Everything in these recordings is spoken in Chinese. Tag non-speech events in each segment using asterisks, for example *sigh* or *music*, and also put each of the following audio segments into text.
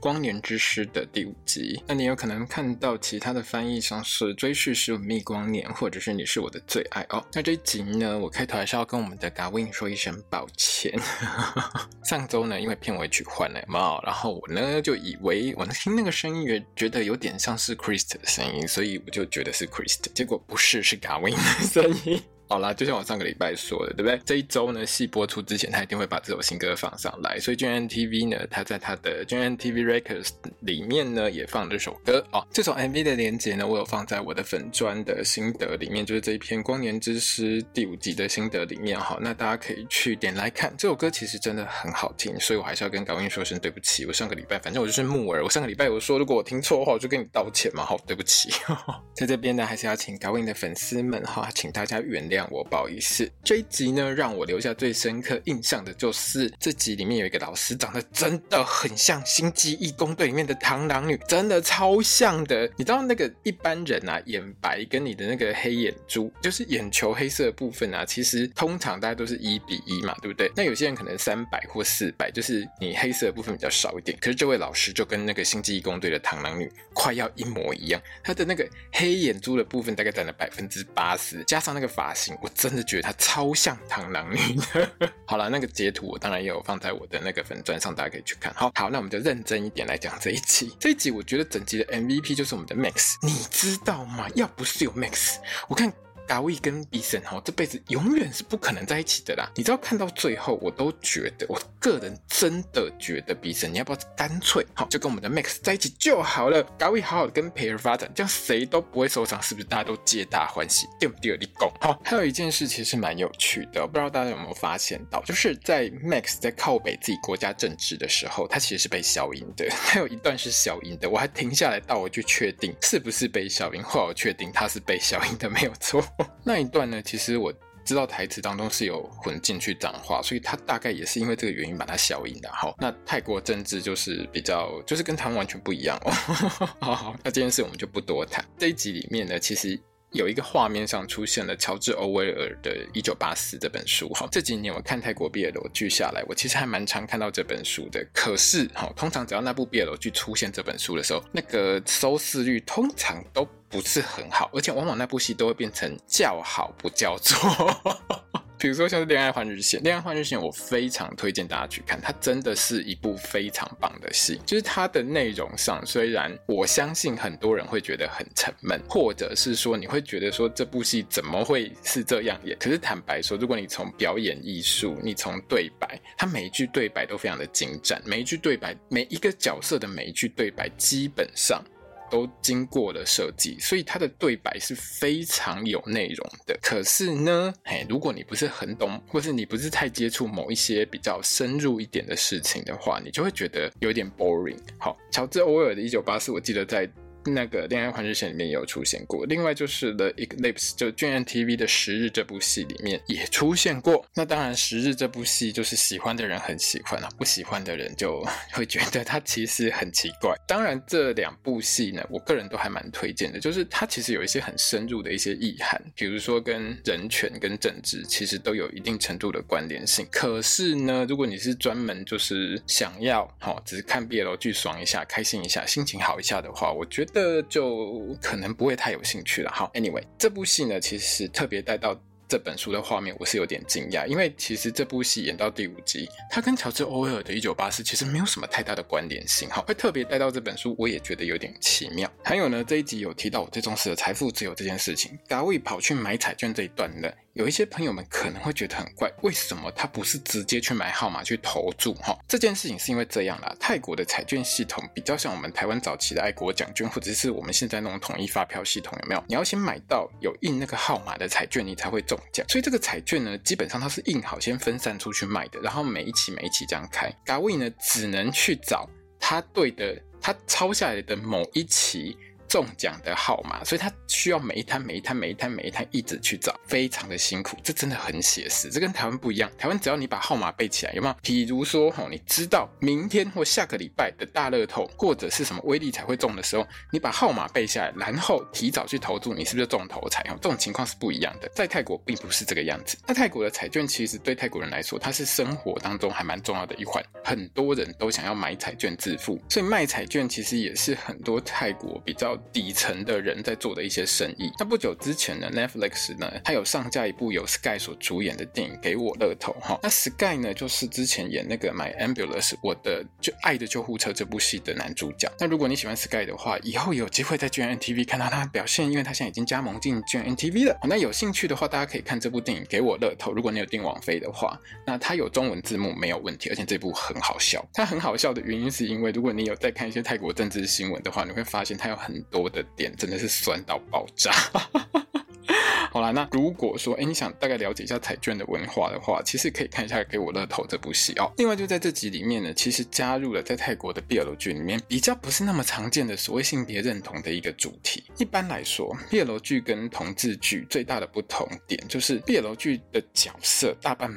光年之诗的第五集。那你有可能看到其他的翻译，像是追叙是我蜜光年，或者是你是我的最爱哦。那这一集呢，我开头还是要跟我们的 Gawin 说一声抱歉。*laughs* 上周呢，因为片尾曲换了嘛，然后我呢就以为我听那个声音也觉得有点像是 Krist 的声音，所以我就觉得是 Krist，结果不是，是 Gawin 的声音。好啦，就像我上个礼拜说的，对不对？这一周呢，戏播出之前，他一定会把这首新歌放上来。所以 GMMTV 呢，他在他的 GMMTV Records 里面呢，也放这首歌哦。这首 MV 的连接呢，我有放在我的粉专的心得里面，就是这一篇《光年之诗》第五集的心得里面。好，那大家可以去点来看。这首歌其实真的很好听，所以我还是要跟高音说声对不起。我上个礼拜，反正我就是木耳。我上个礼拜有说，如果我听错的话，我就跟你道歉嘛。好，对不起。*laughs* 在这边呢，还是要请高音的粉丝们哈，请大家原谅让我，不好意思。这一集呢，让我留下最深刻印象的就是这集里面有一个老师，长得真的很像《星际异攻队》里面的螳螂女，真的超像的。你知道那个一般人啊，眼白跟你的那个黑眼珠，就是眼球黑色部分啊，其实通常大家都是一比一嘛，对不对？那有些人可能三百或四百，就是你黑色部分比较少一点。可是这位老师就跟那个《星际异攻队》的螳螂女快要一模一样，她的那个黑眼珠的部分大概占了百分之八十，加上那个发型，我真的觉得。他超像螳螂女的。*laughs* 好了，那个截图我当然也有放在我的那个粉钻上，大家可以去看。好，好，那我们就认真一点来讲这一集。这一集我觉得整集的 MVP 就是我们的 Max，你知道吗？要不是有 Max，我看。达威跟比森哈这辈子永远是不可能在一起的啦！你知道看到最后，我都觉得，我个人真的觉得比森，你要不要干脆好就跟我们的 Max 在一起就好了？达威好好跟培儿发展，这样谁都不会受伤，是不是？大家都皆大欢喜，对不对？你讲好。还有一件事其实蛮有趣的，不知道大家有没有发现到，就是在 Max 在靠北自己国家政治的时候，他其实是被消音的。*laughs* 还有一段是消音的，我还停下来到我去确定是不是被消音，后来我确定他是被消音的，没有错。*laughs* 那一段呢，其实我知道台词当中是有混进去脏话，所以他大概也是因为这个原因把它消音的。好，那泰国政治就是比较，就是跟台湾完全不一样哦。*laughs* 好好，那这件事我们就不多谈。这一集里面呢，其实。有一个画面上出现了乔治·欧威尔的《一九八四》这本书，哈，这几年我看泰国 B 楼剧下来，我其实还蛮常看到这本书的。可是，哈，通常只要那部 B 楼剧出现这本书的时候，那个收视率通常都不是很好，而且往往那部戏都会变成叫好不叫座。比如说像是《恋爱换日线》，《恋爱换日线》我非常推荐大家去看，它真的是一部非常棒的戏。就是它的内容上，虽然我相信很多人会觉得很沉闷，或者是说你会觉得说这部戏怎么会是这样演？可是坦白说，如果你从表演艺术，你从对白，它每一句对白都非常的精湛，每一句对白，每一个角色的每一句对白，基本上。都经过了设计，所以它的对白是非常有内容的。可是呢，哎，如果你不是很懂，或是你不是太接触某一些比较深入一点的事情的话，你就会觉得有点 boring。好，乔治·欧威尔的《一九八四》，我记得在。那个恋爱换日线里面也有出现过，另外就是《The Eclipse》就 GMMTV 的《十日》这部戏里面也出现过。那当然，《十日》这部戏就是喜欢的人很喜欢啊，不喜欢的人就 *laughs* 会觉得它其实很奇怪。当然，这两部戏呢，我个人都还蛮推荐的，就是它其实有一些很深入的一些意涵，比如说跟人权跟政治其实都有一定程度的关联性。可是呢，如果你是专门就是想要哦，只是看 BL 剧爽一下、开心一下、心情好一下的话，我觉得。这就可能不会太有兴趣了。好，Anyway，这部戏呢，其实特别带到这本书的画面，我是有点惊讶，因为其实这部戏演到第五集，它跟乔治·欧威尔的《一九八四》其实没有什么太大的关联性。好，会特别带到这本书，我也觉得有点奇妙。还有呢，这一集有提到我最重视的财富自由这件事情，达维跑去买彩券这一段呢。有一些朋友们可能会觉得很怪，为什么他不是直接去买号码去投注？哈，这件事情是因为这样啦，泰国的彩券系统比较像我们台湾早期的爱国奖券，或者是我们现在那种统一发票系统，有没有？你要先买到有印那个号码的彩券，你才会中奖。所以这个彩券呢，基本上它是印好先分散出去卖的，然后每一期每一期这样开。嘎位呢，只能去找。他对的，他抄下来的某一期。中奖的号码，所以他需要每一摊、每一摊、每一摊、每一摊一直去找，非常的辛苦。这真的很写实，这跟台湾不一样。台湾只要你把号码背起来，有没有？比如说，吼，你知道明天或下个礼拜的大乐透或者是什么威力才会中的时候，你把号码背下来，然后提早去投注，你是不是中头彩？哦，这种情况是不一样的。在泰国并不是这个样子。那泰国的彩券其实对泰国人来说，它是生活当中还蛮重要的一环，很多人都想要买彩券致富，所以卖彩券其实也是很多泰国比较底层的人在做的一些生意。那不久之前呢，Netflix 呢，它有上架一部由 Sky 所主演的电影《给我乐透》哈。那 Sky 呢，就是之前演那个《My Ambulance》我的就爱的救护车这部戏的男主角。那如果你喜欢 Sky 的话，以后有机会在 GMMTV 看到他的表现，因为他现在已经加盟进 GMMTV 了。那有兴趣的话，大家可以看这部电影《给我乐透》。如果你有订网飞的话，那它有中文字幕没有问题，而且这部很好笑。它很好笑的原因是因为，如果你有在看一些泰国政治新闻的话，你会发现它有很多的。点真的是酸到爆炸。好啦，那如果说哎，你想大概了解一下彩券的文化的话，其实可以看一下《给我乐透》这部戏哦。另外，就在这集里面呢，其实加入了在泰国的 BL 剧里面比较不是那么常见的所谓性别认同的一个主题。一般来说，BL 剧跟同志剧最大的不同点就是 BL 剧的角色大半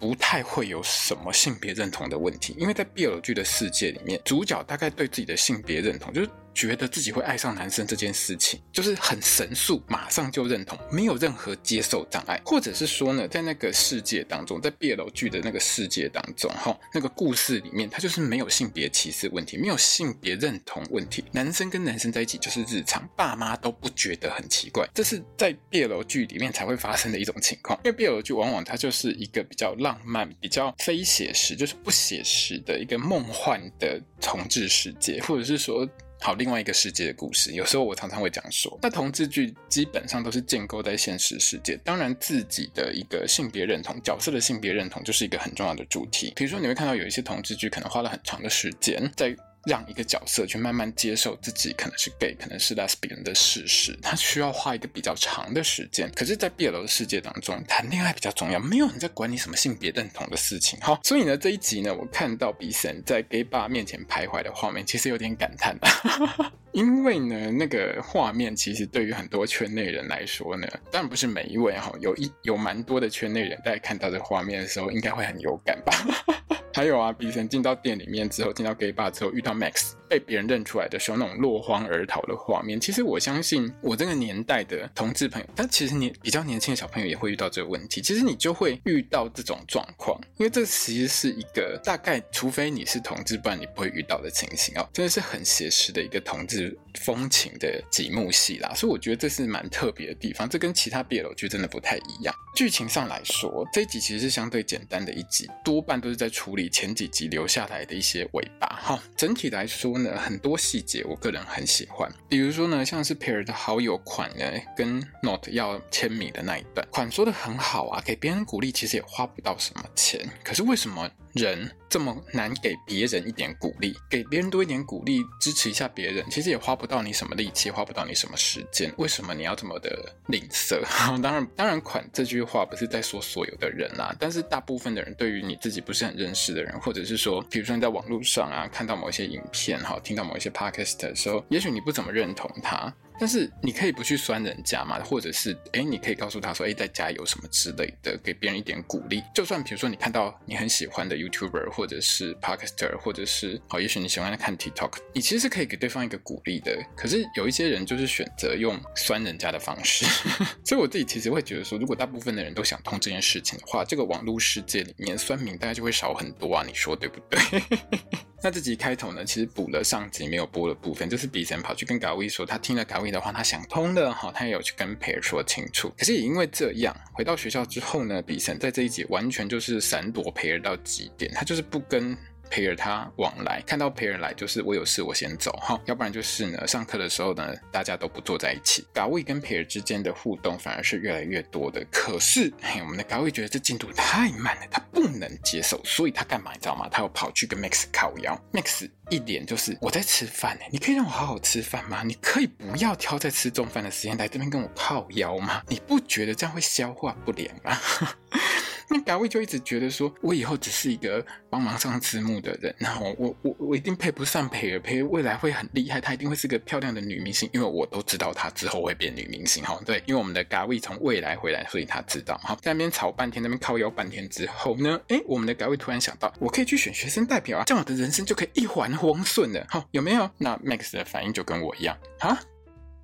不太会有什么性别认同的问题，因为在 BL 剧的世界里面，主角大概对自己的性别认同就是。觉得自己会爱上男生这件事情，就是很神速，马上就认同，没有任何接受障碍，或者是说呢，在那个世界当中，在 BL 剧的那个世界当中，哈，那个故事里面，它就是没有性别歧视问题，没有性别认同问题，男生跟男生在一起就是日常，爸妈都不觉得很奇怪，这是在 BL 剧里面才会发生的一种情况，因为 BL 剧往往它就是一个比较浪漫、比较非写实，就是不写实的一个梦幻的同志世界，或者是说。好，另外一个世界的故事，有时候我常常会这样说。那同志剧基本上都是建构在现实世界，当然自己的一个性别认同、角色的性别认同就是一个很重要的主题。比如说，你会看到有一些同志剧可能花了很长的时间在。让一个角色去慢慢接受自己可能是 gay，可能是 lesbian 的事实，他需要花一个比较长的时间。可是，在 BL 的世界当中，谈恋爱比较重要，没有人在管你什么性别认同的事情。好，所以呢，这一集呢，我看到比神在 gay 爸面前徘徊的画面，其实有点感叹，因为呢，那个画面其实对于很多圈内人来说呢，当然不是每一位哈，有一有蛮多的圈内人，大家看到这画面的时候，应该会很有感吧。*laughs* 还有啊比神进到店里面之后，进到 gay bar 之后，遇到 Max 被别人认出来的时候，那种落荒而逃的画面，其实我相信我这个年代的同志朋友，但其实年比较年轻的小朋友也会遇到这个问题。其实你就会遇到这种状况，因为这其实是一个大概，除非你是同志，不然你不会遇到的情形哦。真的是很写实的一个同志风情的几幕戏啦，所以我觉得这是蛮特别的地方。这跟其他 BL 剧真的不太一样。剧情上来说，这一集其实是相对简单的一集，多半都是在处理。前几集留下来的一些尾巴，哈，整体来说呢，很多细节我个人很喜欢。比如说呢，像是 Pair 的好友款呢，跟 Note 要签名的那一段，款说的很好啊，给别人鼓励其实也花不到什么钱，可是为什么？人这么难给别人一点鼓励，给别人多一点鼓励，支持一下别人，其实也花不到你什么力气，花不到你什么时间。为什么你要这么的吝啬？*laughs* 当然，当然，款这句话不是在说所有的人啦，但是大部分的人对于你自己不是很认识的人，或者是说，比如说你在网络上啊看到某一些影片哈，听到某一些 podcast 的时候，也许你不怎么认同他。但是你可以不去酸人家嘛，或者是哎，你可以告诉他说，哎，在加油什么之类的，给别人一点鼓励。就算比如说你看到你很喜欢的 YouTuber 或者是 Podcaster，或者是好，也许你喜欢看 TikTok，你其实是可以给对方一个鼓励的。可是有一些人就是选择用酸人家的方式，*laughs* 所以我自己其实会觉得说，如果大部分的人都想通这件事情的话，这个网络世界里面酸民大概就会少很多啊，你说对不对？那这集开头呢，其实补了上集没有播的部分，就是比森跑去跟卡威说，他听了卡威的话，他想通了哈，他也有去跟培尔说清楚。可是也因为这样，回到学校之后呢比森在这一集完全就是闪躲培尔到极点，他就是不跟。陪着他往来，看到陪人来就是我有事我先走哈，要不然就是呢，上课的时候呢，大家都不坐在一起。嘎位跟陪人之间的互动反而是越来越多的，可是嘿，我们的 Ga 卫觉得这进度太慢了，他不能接受，所以他干嘛你知道吗？他又跑去跟 Max 靠腰，Max 一脸就是我在吃饭呢，你可以让我好好吃饭吗？你可以不要挑在吃中饭的时间来这边跟我靠腰吗？你不觉得这样会消化不良吗？那嘎卫就一直觉得说，我以后只是一个帮忙上字幕的人，然后我我我一定配不上培尔，培儿未来会很厉害，她一定会是个漂亮的女明星，因为我都知道她之后会变女明星哈。对，因为我们的嘎卫从未来回来，所以他知道。好，在那边吵半天，那边靠腰半天之后呢，哎，我们的嘎卫突然想到，我可以去选学生代表啊，这样我的人生就可以一帆风顺了。好，有没有？那 Max 的反应就跟我一样啊。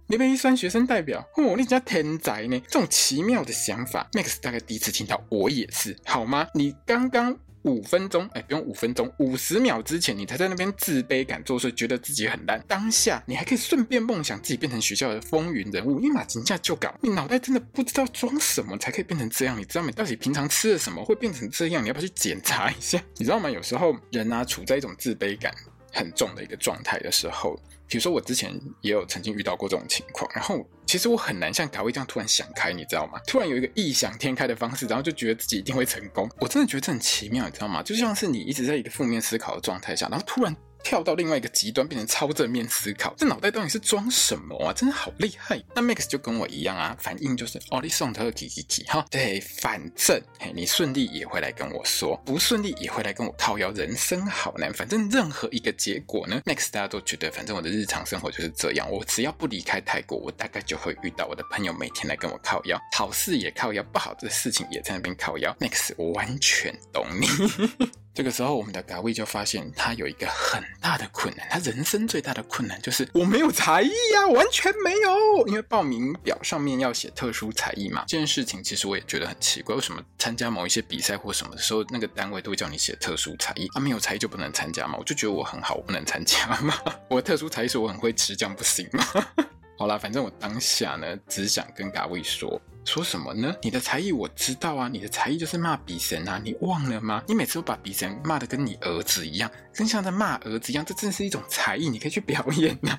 你被一算学生代表，哦，你家天才呢？这种奇妙的想法，Max 大概第一次听到，我也是，好吗？你刚刚五分钟，哎，不用五分钟，五十秒之前，你才在那边自卑感作祟，觉得自己很烂。当下你还可以顺便梦想自己变成学校的风云人物，立马请假就搞。你脑袋真的不知道装什么才可以变成这样？你知道吗？你到底平常吃了什么会变成这样？你要不要去检查一下？你知道吗？有时候人啊，处在一种自卑感很重的一个状态的时候。比如说，我之前也有曾经遇到过这种情况，然后其实我很难像卡威这样突然想开，你知道吗？突然有一个异想天开的方式，然后就觉得自己一定会成功。我真的觉得这很奇妙，你知道吗？就像是你一直在一个负面思考的状态下，然后突然。跳到另外一个极端，变成超正面思考，这脑袋到底是装什么啊？真的好厉害！那 Max 就跟我一样啊，反应就是哦，你送他个几几几哈，对，反正，你顺利也会来跟我说，不顺利也会来跟我靠腰。人生好难，反正任何一个结果呢，Max 大家都觉得，反正我的日常生活就是这样，我只要不离开泰国，我大概就会遇到我的朋友每天来跟我靠腰，好事也靠腰，不好的事情也在那边靠腰。Max 我完全懂你。这个时候，我们的嘎卫就发现他有一个很大的困难，他人生最大的困难就是我没有才艺呀，完全没有。因为报名表上面要写特殊才艺嘛，这件事情其实我也觉得很奇怪，为什么参加某一些比赛或什么的时候，那个单位都会叫你写特殊才艺，啊，没有才艺就不能参加吗？我就觉得我很好，我不能参加吗？*laughs* 我特殊才艺是我很会吃，这样不行吗？*laughs* 好啦，反正我当下呢，只想跟嘎卫说。说什么呢？你的才艺我知道啊，你的才艺就是骂比神啊，你忘了吗？你每次都把比神骂得跟你儿子一样，跟像在骂儿子一样，这真是一种才艺，你可以去表演啊。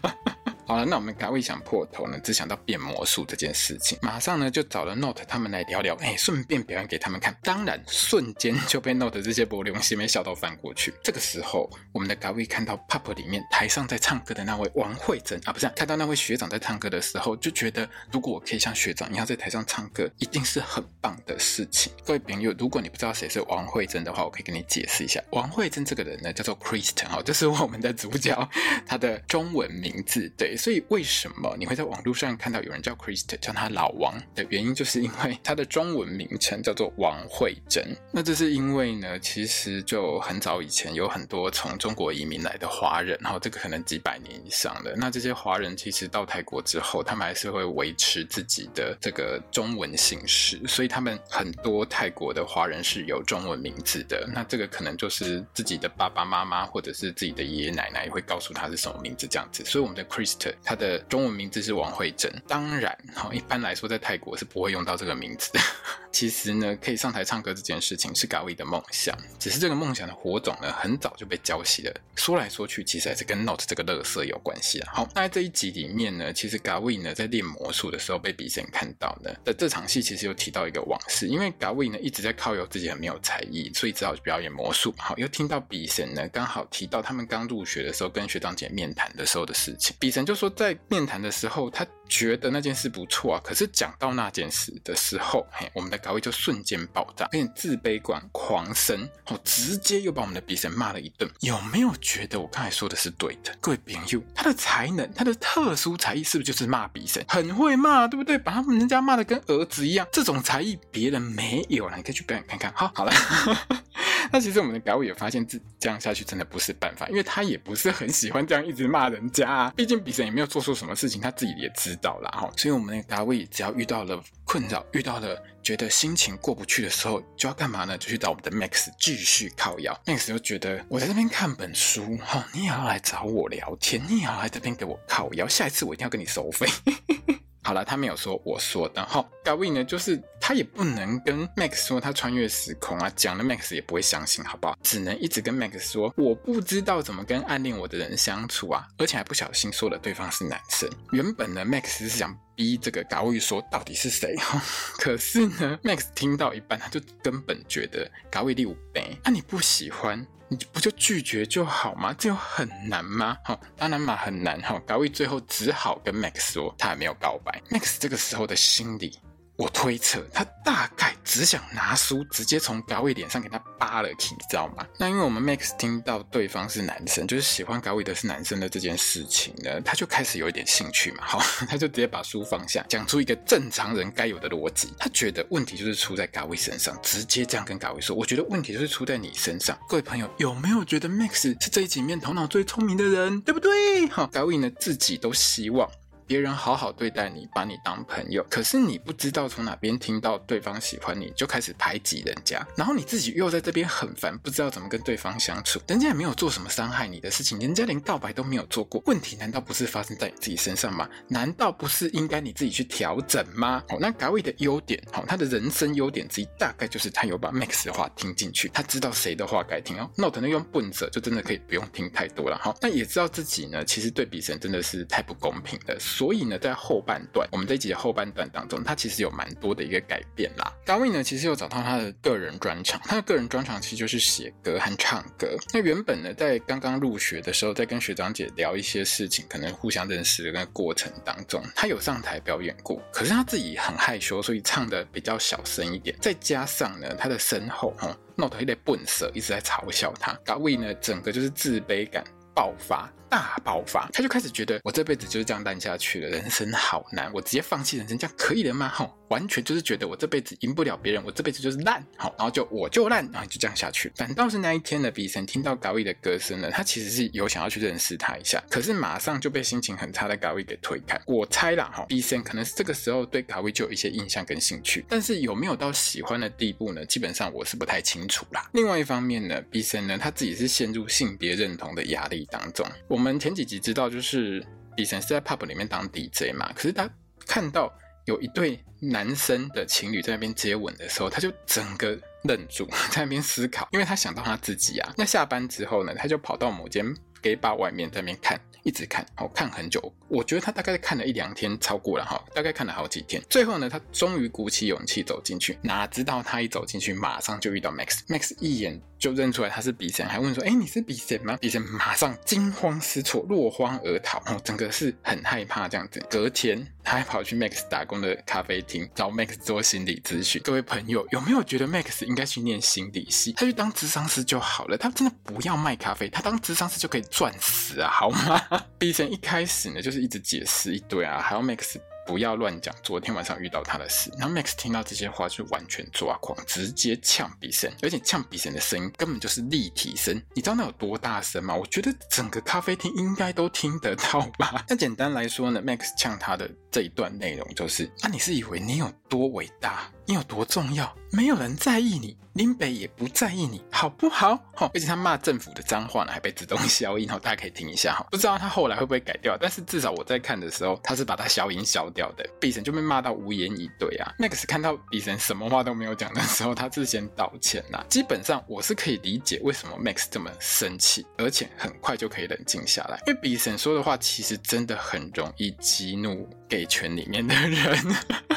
好了，那我们嘎卫想破头呢，只想到变魔术这件事情，马上呢就找了 Note 他们来聊聊，哎，顺便表演给他们看。当然，瞬间就被 Note 这些波流西妹笑到翻过去。这个时候，我们的嘎卫看到 Pop 里面台上在唱歌的那位王慧珍啊，不是，看到那位学长在唱歌的时候，就觉得如果我可以像学长一样在台上唱歌，一定是很棒的事情。各位朋友，如果你不知道谁是王慧珍的话，我可以跟你解释一下，王慧珍这个人呢，叫做 Kristen 哈，这是我们的主角，*laughs* 他的中文名字对。所以为什么你会在网络上看到有人叫 Kristen 叫他老王的原因，就是因为他的中文名称叫做王慧珍。那这是因为呢，其实就很早以前有很多从中国移民来的华人，然后这个可能几百年以上的。那这些华人其实到泰国之后，他们还是会维持自己的这个中文姓氏，所以他们很多泰国的华人是有中文名字的。那这个可能就是自己的爸爸妈妈或者是自己的爷爷奶奶会告诉他是什么名字这样子。所以我们的 Kristen 他的。中文名字是王慧珍，当然，哈，一般来说在泰国是不会用到这个名字的。*laughs* 其实呢，可以上台唱歌这件事情是嘎卫的梦想，只是这个梦想的火种呢，很早就被浇熄了。说来说去，其实还是跟 Note 这个乐色有关系啊。好，那在这一集里面呢，其实嘎卫呢在练魔术的时候被比神看到呢在这场戏，其实有提到一个往事，因为嘎卫呢一直在靠腰自己很没有才艺，所以只好去表演魔术。好，又听到比神呢刚好提到他们刚入学的时候跟学长姐面谈的时候的事情，比神就说在。面谈的时候，他觉得那件事不错啊。可是讲到那件事的时候，嘿，我们的嘎卫就瞬间爆炸，变成自卑感狂生，哦，直接又把我们的比神骂了一顿。有没有觉得我刚才说的是对的？各位朋友，他的才能，他的特殊才艺，是不是就是骂比神？很会骂，对不对？把他们人家骂的跟儿子一样，这种才艺别人没有了，你可以去表演看看。好，好了。*laughs* *laughs* 那其实我们的嘎卫也发现，这这样下去真的不是办法，因为他也不是很喜欢这样一直骂人家啊。毕竟比神也没有做错什么事情，他自己也知道啦。哈。所以我们的嘎卫只要遇到了困扰，遇到了觉得心情过不去的时候，就要干嘛呢？就去找我们的 Max 继续靠腰。Max 就觉得我在这边看本书，哈，你也要来找我聊天，你也要来这边给我靠腰，下一次我一定要跟你收费。*laughs* 好了，他没有说我说的哈。嘎卫呢，就是他也不能跟 Max 说他穿越时空啊，讲了 Max 也不会相信，好不好？只能一直跟 Max 说，我不知道怎么跟暗恋我的人相处啊，而且还不小心说了对方是男生。原本呢，Max 是想逼这个嘎卫说到底是谁哈，可是呢，Max 听到一半，他就根本觉得嘎卫第五杯，那，你不喜欢。你不就拒绝就好吗？这有很难吗？哈，当然嘛，很难哈。嘎卫最后只好跟 Max 说，他还没有告白。Max 这个时候的心理我推测他大概只想拿书直接从高位脸上给他扒了去，你知道吗？那因为我们 Max 听到对方是男生，就是喜欢高位的是男生的这件事情呢，他就开始有一点兴趣嘛，好，*laughs* 他就直接把书放下，讲出一个正常人该有的逻辑。他觉得问题就是出在高位身上，直接这样跟高位说：“我觉得问题就是出在你身上。”各位朋友有没有觉得 Max 是这一集面头脑最聪明的人，对不对？好，高位呢自己都希望。别人好好对待你，把你当朋友，可是你不知道从哪边听到对方喜欢你，就开始排挤人家，然后你自己又在这边很烦，不知道怎么跟对方相处。人家也没有做什么伤害你的事情，人家连告白都没有做过，问题难道不是发生在你自己身上吗？难道不是应该你自己去调整吗？好，那嘎位的优点，好，他的人生优点之一，大概就是他有把 Max 的话听进去，他知道谁的话该听哦。Note 那用笨者就真的可以不用听太多了哈。那也知道自己呢，其实对比神真的是太不公平了。所以呢，在后半段，我们这一集的后半段当中，他其实有蛮多的一个改变啦。高位呢，其实有找到他的个人专长，他的个人专长其实就是写歌和唱歌。那原本呢，在刚刚入学的时候，在跟学长姐聊一些事情，可能互相认识的那个过程当中，他有上台表演过，可是他自己很害羞，所以唱的比较小声一点。再加上呢，他的身后哈，Note 一点笨色，一直在嘲笑他。高位呢，整个就是自卑感爆发。大爆发，他就开始觉得我这辈子就是这样烂下去了，人生好难，我直接放弃人生，这样可以了吗？吼，完全就是觉得我这辈子赢不了别人，我这辈子就是烂，好，然后就我就烂，然后就这样下去。反倒是那一天呢，比神听到高位的歌声呢，他其实是有想要去认识他一下，可是马上就被心情很差的高位给推开。我猜啦，哈，比神可能是这个时候对高位就有一些印象跟兴趣，但是有没有到喜欢的地步呢？基本上我是不太清楚啦。另外一方面呢，比神呢他自己是陷入性别认同的压力当中。我我们前几集知道，就是李晨是在 pub 里面当 DJ 嘛，可是他看到有一对男生的情侣在那边接吻的时候，他就整个愣住，*laughs* 在那边思考，因为他想到他自己啊。那下班之后呢，他就跑到某间 gay bar 外面在那边看，一直看，哦，看很久。我觉得他大概看了一两天，超过了哈，大概看了好几天。最后呢，他终于鼓起勇气走进去，哪知道他一走进去，马上就遇到 Max。Max 一眼。就认出来他是比神，还问说：“哎，你是比神吗？”比神马上惊慌失措，落荒而逃，哦，整个是很害怕这样子。隔天，他还跑去 Max 打工的咖啡厅找 Max 做心理咨询。各位朋友，有没有觉得 Max 应该去念心理系？他去当咨商师就好了。他真的不要卖咖啡，他当咨商师就可以赚死啊，好吗？啊比神一开始呢，就是一直解释一堆啊，还有 Max。不要乱讲，昨天晚上遇到他的事。然后 Max 听到这些话就完全抓狂，直接呛比神，而且呛比神的声音根本就是立体声。你知道那有多大声吗？我觉得整个咖啡厅应该都听得到吧。那简单来说呢，Max 呛他的这一段内容就是：那、啊、你是以为你有多伟大？你有多重要？没有人在意你，林北也不在意你，好不好？好，而且他骂政府的脏话呢，还被自动消音，好，大家可以听一下哈。不知道他后来会不会改掉，但是至少我在看的时候，他是把他消音消掉的。比神就被骂到无言以对啊。Max 看到比神什么话都没有讲的时候，他是先道歉啦。基本上我是可以理解为什么 Max 这么生气，而且很快就可以冷静下来，因为比神说的话其实真的很容易激怒给圈里面的人。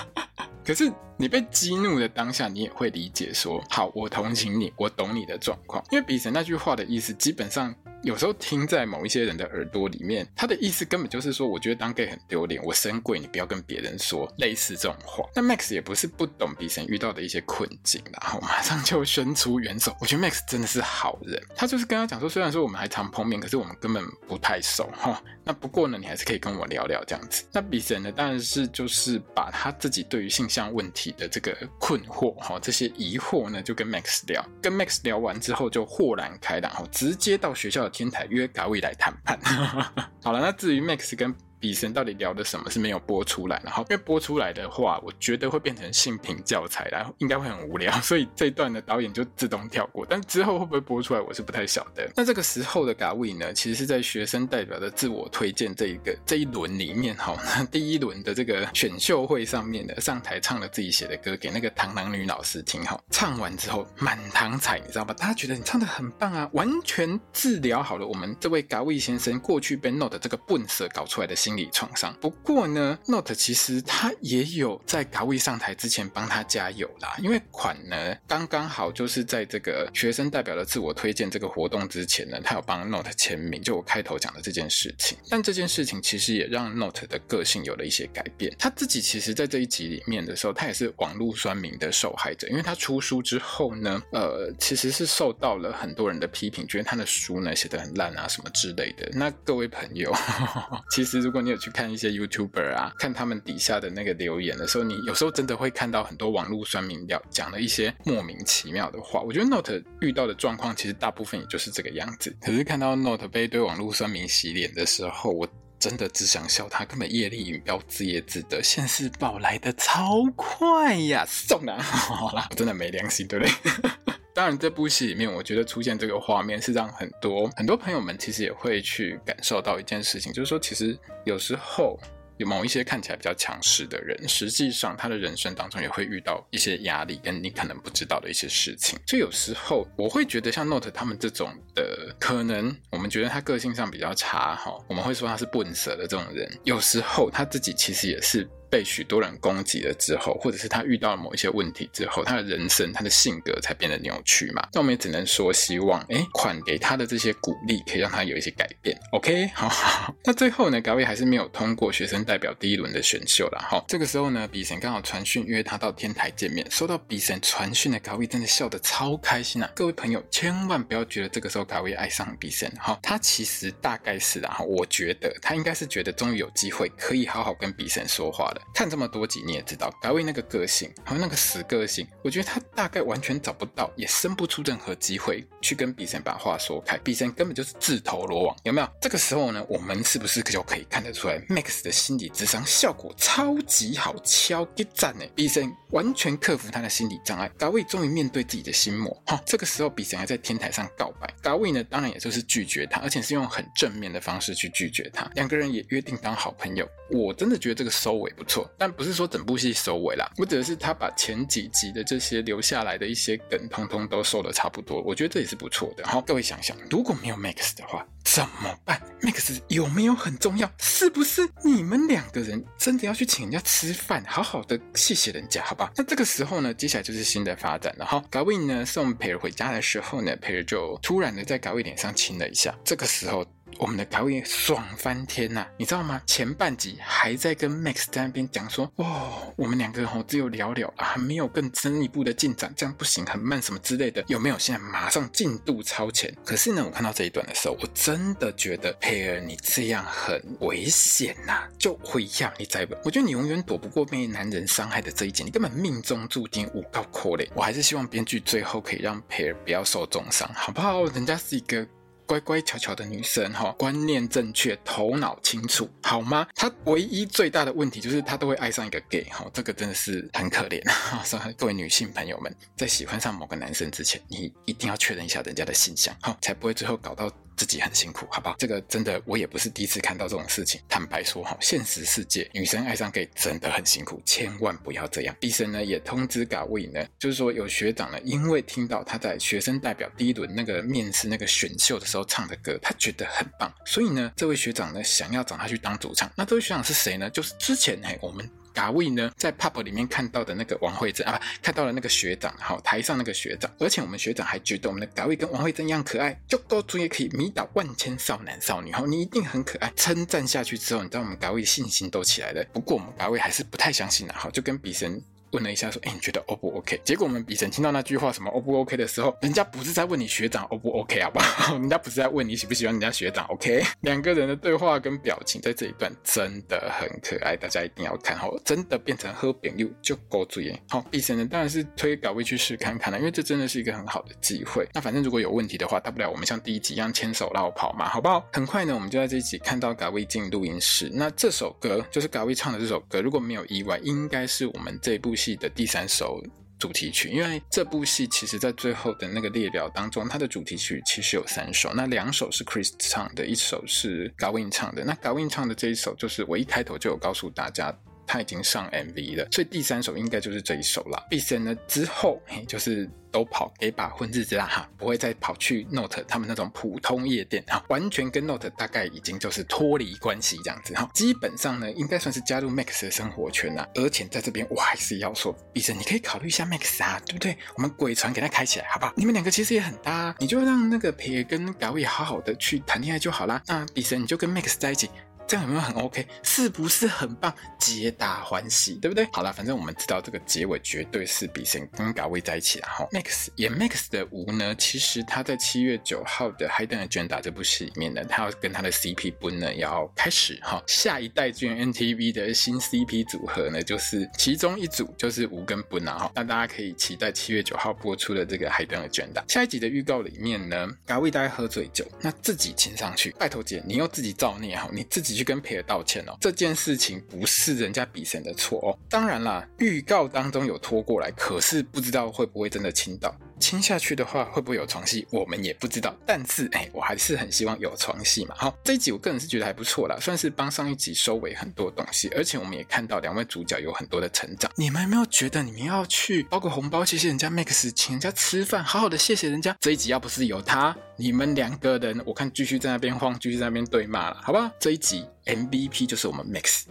*laughs* 可是你被激怒的当下，你也会理解说，好，我同情你，我懂你的状况，因为比神那句话的意思，基本上。有时候听在某一些人的耳朵里面，他的意思根本就是说，我觉得当 gay 很丢脸，我深柜，你不要跟别人说类似这种话。那 Max 也不是不懂比神遇到的一些困境，然后马上就伸出援手。我觉得 Max 真的是好人，他就是跟他讲说，虽然说我们还常碰面，可是我们根本不太熟哈。那不过呢，你还是可以跟我聊聊这样子。那比神呢，当然是就是把他自己对于性向问题的这个困惑哈，这些疑惑呢，就跟 Max 聊。跟 Max 聊完之后，就豁然开朗，哈直接到学校的天台约嘎位来谈判。*laughs* 好了，那至于 Max 跟比神到底聊的什么是没有播出来，然后因为播出来的话，我觉得会变成性品教材，然后应该会很无聊，*laughs* 所以这一段的导演就自动跳过。但之后会不会播出来，我是不太晓得。那这个时候的嘎位呢，其实是在学生代表的自我推荐这一个这一轮里面，哈，第一轮的这个选秀会上面的上台唱了自己写的歌给那个螳螂女老师听，哈，唱完之后满堂彩，你知道吧？大家觉得你唱的很棒啊，完全治疗好了我们这位嘎位先生过去被 Note 这个笨蛇搞出来的心。心理创伤。不过呢，Note 其实他也有在 g a w i 上台之前帮他加油啦，因为款呢刚刚好就是在这个学生代表的自我推荐这个活动之前呢，他有帮 Note 签名，就我开头讲的这件事情。但这件事情其实也让 Note 的个性有了一些改变。他自己其实在这一集里面的时候，他也是网络酸民的受害者，因为他出书之后呢，呃，其实是受到了很多人的批评，觉得他的书呢写得很烂啊什么之类的。那各位朋友，*laughs* 其实如果你有去看一些 YouTuber 啊，看他们底下的那个留言的时候，你有时候真的会看到很多网络酸民要讲了一些莫名其妙的话。我觉得 Note 遇到的状况其实大部分也就是这个样子。可是看到 Note 被一堆网络酸民洗脸的时候，我真的只想笑他根本业力引爆自业自得，现世报来的超快呀！送了，*laughs* 好啦，我真的没良心，对不对？当然，这部戏里面，我觉得出现这个画面是让很多很多朋友们其实也会去感受到一件事情，就是说，其实有时候有某一些看起来比较强势的人，实际上他的人生当中也会遇到一些压力，跟你可能不知道的一些事情。所以有时候我会觉得，像 Note 他们这种的，可能我们觉得他个性上比较差哈，我们会说他是笨蛇的这种人，有时候他自己其实也是。被许多人攻击了之后，或者是他遇到了某一些问题之后，他的人生、他的性格才变得扭曲嘛。那我们也只能说，希望哎，款给他的这些鼓励，可以让他有一些改变。OK，*laughs* 好，好。那最后呢，Gawii 还是没有通过学生代表第一轮的选秀了。哈，这个时候呢，比神刚好传讯约他到天台见面。收到比神传讯的 Gawii 真的笑得超开心啊！各位朋友，千万不要觉得这个时候 Gawii 爱上比神。哈，他其实大概是啊，我觉得他应该是觉得终于有机会可以好好跟比神说话了。看这么多集，你也知道，Gawii 那个个性，还有那个死个性，我觉得他大概完全找不到，也生不出任何机会去跟比神把话说开。比神根本就是自投罗网，有没有？这个时候呢，我们是不是就可以看得出来，Max 的心理智商效果超级好，超级赞呢？比神完全克服他的心理障碍，Gawii 终于面对自己的心魔。哈，这个时候比神还在天台上告白，Gawii 呢，当然也就是拒绝他，而且是用很正面的方式去拒绝他。两个人也约定当好朋友。我真的觉得这个收尾不错，但不是说整部戏收尾啦，我指的是他把前几集的这些留下来的一些梗，通通都收的差不多，我觉得这也是不错的。好，各位想想，如果没有 Max 的话，怎么办？Max 有没有很重要？是不是你们两个人真的要去请人家吃饭，好好的谢谢人家，好吧？那这个时候呢，接下来就是新的发展了。哈，Gawii 呢送培儿回家的时候呢，培儿就突然的在 Gawii 脸上亲了一下，这个时候。我们的 Gawii 爽翻天呐、啊，你知道吗？前半集还在跟 Max 在那边讲说，哦，我们两个人只有聊聊啊，没有更深一步的进展，这样不行，很慢什么之类的，有没有？现在马上进度超前。可是呢，我看到这一段的时候，我真的觉得佩儿你这样很危险呐、啊，就会让你在，我觉得你永远躲不过被男人伤害的这一劫，你根本命中注定无告可怜。我还是希望编剧最后可以让佩儿不要受重伤，好不好？人家是一个。乖乖巧巧的女生哈，观念正确，头脑清楚，好吗？她唯一最大的问题就是她都会爱上一个 gay 哈，这个真的是很可怜。*laughs* 所以各位女性朋友们，在喜欢上某个男生之前，你一定要确认一下人家的形象哈，才不会最后搞到。自己很辛苦，好不好？这个真的，我也不是第一次看到这种事情。坦白说，哈，现实世界女生爱上 gay 真的很辛苦，千万不要这样。比神呢也通知 g a w 呢，就是说有学长呢，因为听到他在学生代表第一轮那个面试那个选秀的时候唱的歌，他觉得很棒，所以呢，这位学长呢想要找他去当主唱。那这位学长是谁呢？就是之前嘿我们。嘎卫呢，在 pub 里面看到的那个王慧珍啊，看到了那个学长，好，台上那个学长，而且我们学长还觉得我们的嘎卫跟王慧珍一样可爱，就够足也可以迷倒万千少男少女，好，你一定很可爱。称赞下去之后，你知道我们嘎卫信心都起来了。不过我们嘎卫还是不太相信的，哈，就跟比神。问了一下，说：“哎，你觉得 O 不 OK？” 结果我们比神听到那句话什么 “O 不 OK” 的时候，人家不是在问你学长 O 不 OK 好不好？*laughs* 人家不是在问你喜不喜欢人家学长 OK？两个人的对话跟表情在这一段真的很可爱，大家一定要看好，真的变成好朋友就够注意。好，比神呢当然是推 Gawii 去试看看了，因为这真的是一个很好的机会。那反正如果有问题的话，大不了我们像第一集一样牵手绕跑嘛，好不好？很快呢，我们就在这一集看到 Gawii 进录音室。那这首歌就是 Gawii 唱的这首歌，如果没有意外，应该是我们这部戏的第三首。主题曲，因为这部戏其实，在最后的那个列表当中，它的主题曲其实有三首，那两首是 Chris 唱的，一首是 Gawin 唱的。那 Gawin 唱的这一首，就是我一开头就有告诉大家。他已经上 MV 了，所以第三首应该就是这一首啦。BCN 呢之后，嘿，就是。都跑给把混日子啦哈，不会再跑去 Note 他们那种普通夜店哈，完全跟 Note 大概已经就是脱离关系这样子哈。基本上呢，应该算是加入 Max 的生活圈啦。而且在这边我还是要说，医生你可以考虑一下 Max 啊，对不对？我们鬼船给他开起来，好不好？你们两个其实也很搭，你就让那个培跟嘎位好好的去谈恋爱就好啦。那医生你就跟 Max 在一起。这样有没有很 OK？是不是很棒？皆大欢喜，对不对？好了，反正我们知道这个结尾绝对是比森跟嘎位在一起了哈。Max 演 Max 的吴呢，其实他在七月九号的《Hidden Agenda》这部戏里面呢，他要跟他的 CP 本呢要开始哈。下一代居然 NTV 的新 CP 组合呢，就是其中一组就是吴跟本啊哈。那大家可以期待七月九号播出的这个《Hidden Agenda》下一集的预告里面呢，嘎位大概喝醉酒，那自己亲上去，拜托姐，你又自己造孽哈，你自己。去跟培尔道歉哦，这件事情不是人家比神的错哦。当然啦，预告当中有拖过来，可是不知道会不会真的亲到。亲下去的话，会不会有床戏？我们也不知道。但是，哎，我还是很希望有床戏嘛。好，这一集我个人是觉得还不错啦，算是帮上一集收尾很多东西。而且我们也看到两位主角有很多的成长。你们有没有觉得你们要去包个红包，谢谢人家 Max，请人家吃饭，好好的谢谢人家？这一集要不是有他，你们两个人，我看继续在那边晃，继续在那边对骂了，好不好？这一集 MVP 就是我们 Max。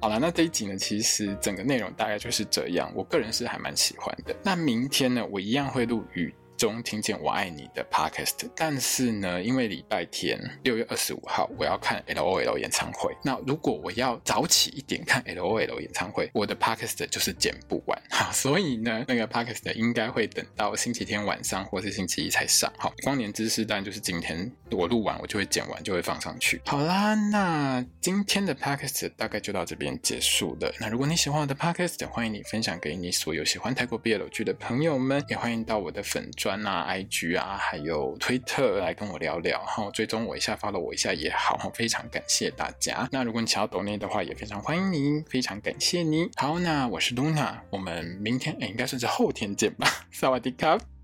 好了，那这一集呢，其实整个内容大概就是这样，我个人是还蛮喜欢的。那明天呢，我一样会录雨中听见我爱你的 podcast，但是呢，因为礼拜天六月二十五号我要看 LOL 演唱会，那如果我要早起一点看 LOL 演唱会，我的 podcast 就是剪不完，*laughs* 好，所以呢，那个 podcast 应该会等到星期天晚上或是星期一才上。好，光年之诗当然就是今天我录完，我就会剪完，就会放上去。好啦，那今天的 podcast 大概就到这边结束了。那如果你喜欢我的 podcast，欢迎你分享给你所有喜欢泰国 BL 剧的朋友们，也欢迎到我的粉端啊、IG 啊，还有推特来跟我聊聊，然后追踪我一下发了我一下也好，非常感谢大家。那如果你想要抖内的话，也非常欢迎你，非常感谢你。好，那我是 Luna，我们明天哎应该算是后天见吧。*laughs* 萨瓦迪卡。